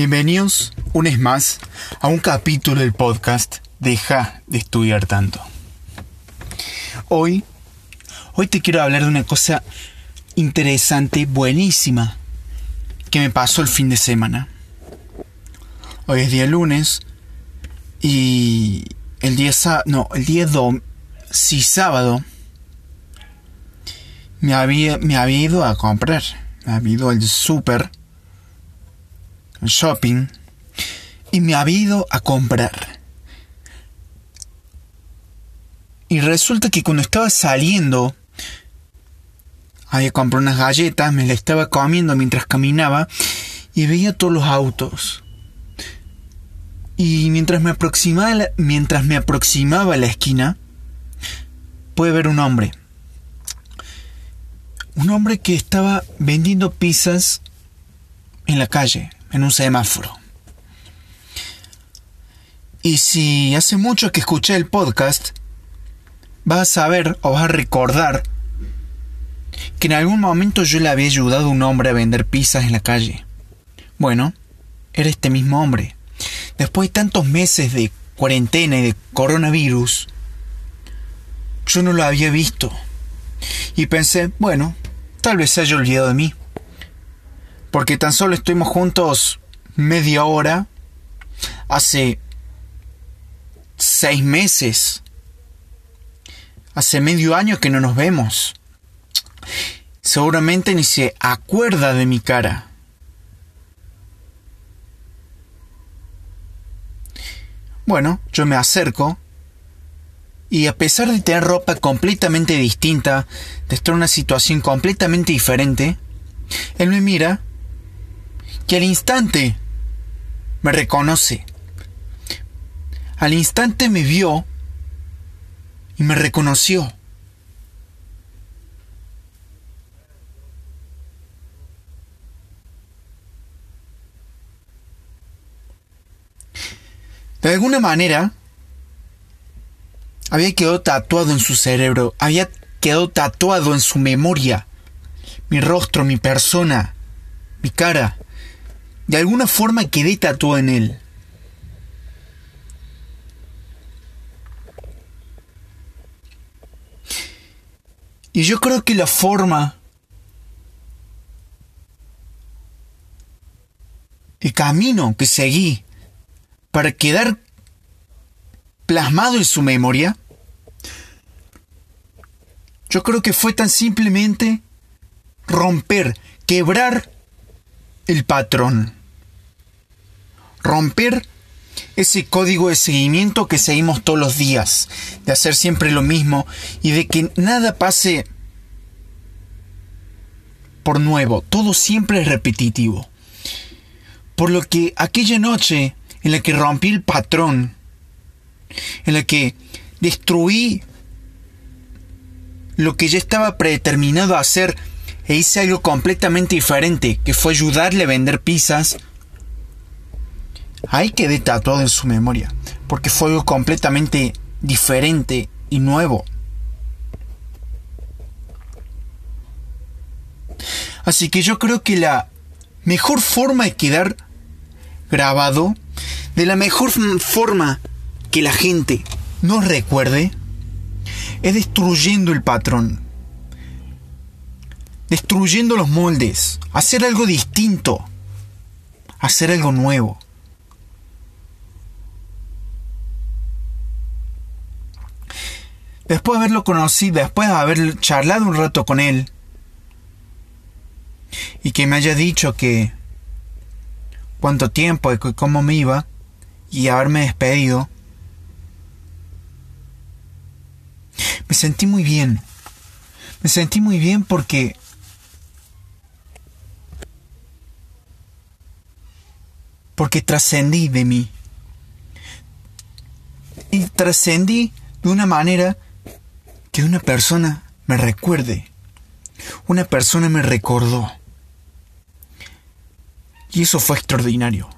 Bienvenidos un vez más a un capítulo del podcast Deja de estudiar tanto. Hoy, hoy te quiero hablar de una cosa interesante, buenísima, que me pasó el fin de semana. Hoy es día lunes y el día no, el día sábado me había, me había ido a comprar, me había ido al súper shopping y me había ido a comprar. Y resulta que cuando estaba saliendo, había comprado unas galletas, me las estaba comiendo mientras caminaba y veía todos los autos. Y mientras me aproximaba, mientras me aproximaba a la esquina, pude ver un hombre. Un hombre que estaba vendiendo pizzas en la calle en un semáforo. Y si hace mucho que escuché el podcast, vas a saber o vas a recordar que en algún momento yo le había ayudado a un hombre a vender pizzas en la calle. Bueno, era este mismo hombre. Después de tantos meses de cuarentena y de coronavirus, yo no lo había visto. Y pensé, bueno, tal vez se haya olvidado de mí porque tan solo estuvimos juntos media hora hace seis meses, hace medio año que no nos vemos. Seguramente ni se acuerda de mi cara. Bueno, yo me acerco y a pesar de tener ropa completamente distinta, de estar en una situación completamente diferente, él me mira que al instante me reconoce. Al instante me vio y me reconoció. De alguna manera, había quedado tatuado en su cerebro, había quedado tatuado en su memoria, mi rostro, mi persona, mi cara de alguna forma quedé tatuado en él. Y yo creo que la forma, el camino que seguí para quedar plasmado en su memoria, yo creo que fue tan simplemente romper, quebrar el patrón romper ese código de seguimiento que seguimos todos los días, de hacer siempre lo mismo y de que nada pase por nuevo, todo siempre es repetitivo. Por lo que aquella noche en la que rompí el patrón, en la que destruí lo que ya estaba predeterminado a hacer e hice algo completamente diferente, que fue ayudarle a vender pizzas, Ahí quedé tatuado en su memoria, porque fue algo completamente diferente y nuevo. Así que yo creo que la mejor forma de quedar grabado, de la mejor forma que la gente nos recuerde, es destruyendo el patrón, destruyendo los moldes, hacer algo distinto, hacer algo nuevo. Después de haberlo conocido, después de haber charlado un rato con él, y que me haya dicho que cuánto tiempo y cómo me iba, y haberme despedido, me sentí muy bien. Me sentí muy bien porque porque trascendí de mí. Y trascendí de una manera que una persona me recuerde. Una persona me recordó. Y eso fue extraordinario.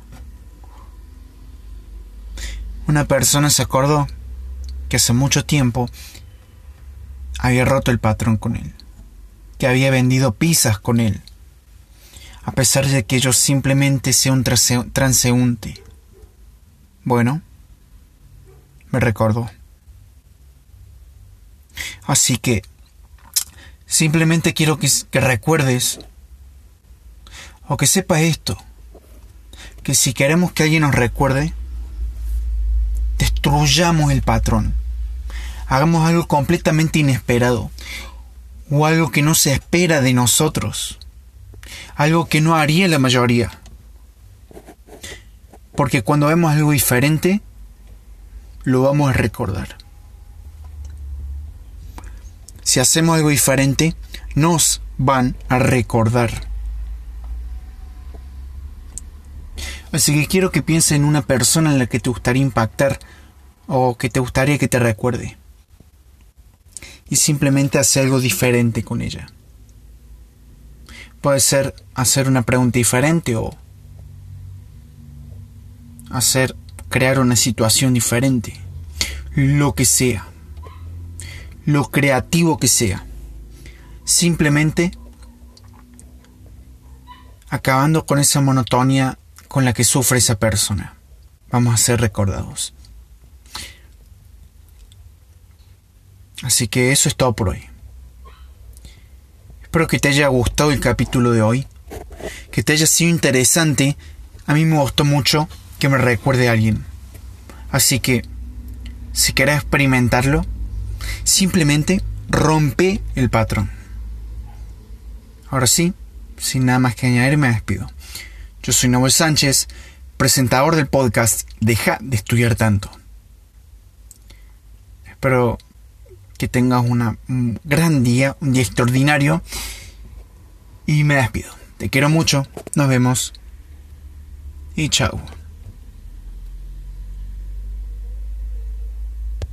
Una persona se acordó que hace mucho tiempo había roto el patrón con él, que había vendido pizzas con él, a pesar de que yo simplemente sea un transeúnte. Bueno, me recordó. Así que simplemente quiero que, recuerdes o que sepas esto, que si queremos que alguien nos recuerde, destruyamos el patrón. Hagamos algo completamente inesperado o algo que no se espera de nosotros. Algo que no haría la mayoría. Porque cuando vemos algo diferente, lo vamos a recordar. Si hacemos algo diferente, nos van a recordar. Así que quiero que pienses en una persona en la que te gustaría impactar o que te gustaría que te recuerde. Y simplemente hacer algo diferente con ella. Puede ser hacer una pregunta diferente o hacer crear una situación diferente. Lo que sea. Lo creativo que sea. Simplemente acabando con esa monotonía con la que sufre esa persona. Vamos a ser recordados. Así que eso es todo por hoy. Espero que te haya gustado el capítulo de hoy, que te haya sido interesante. A mí me gustó mucho que me recuerde a alguien. Así que, si querés experimentarlo, simplemente rompe el patrón. Ahora sí, sin nada más que añadir, me despido. Yo soy Noel Sánchez, presentador del podcast Deja de estudiar tanto. Espero que tengas un gran día, un día extraordinario. Y me despido. Te quiero mucho. Nos vemos. Y chao.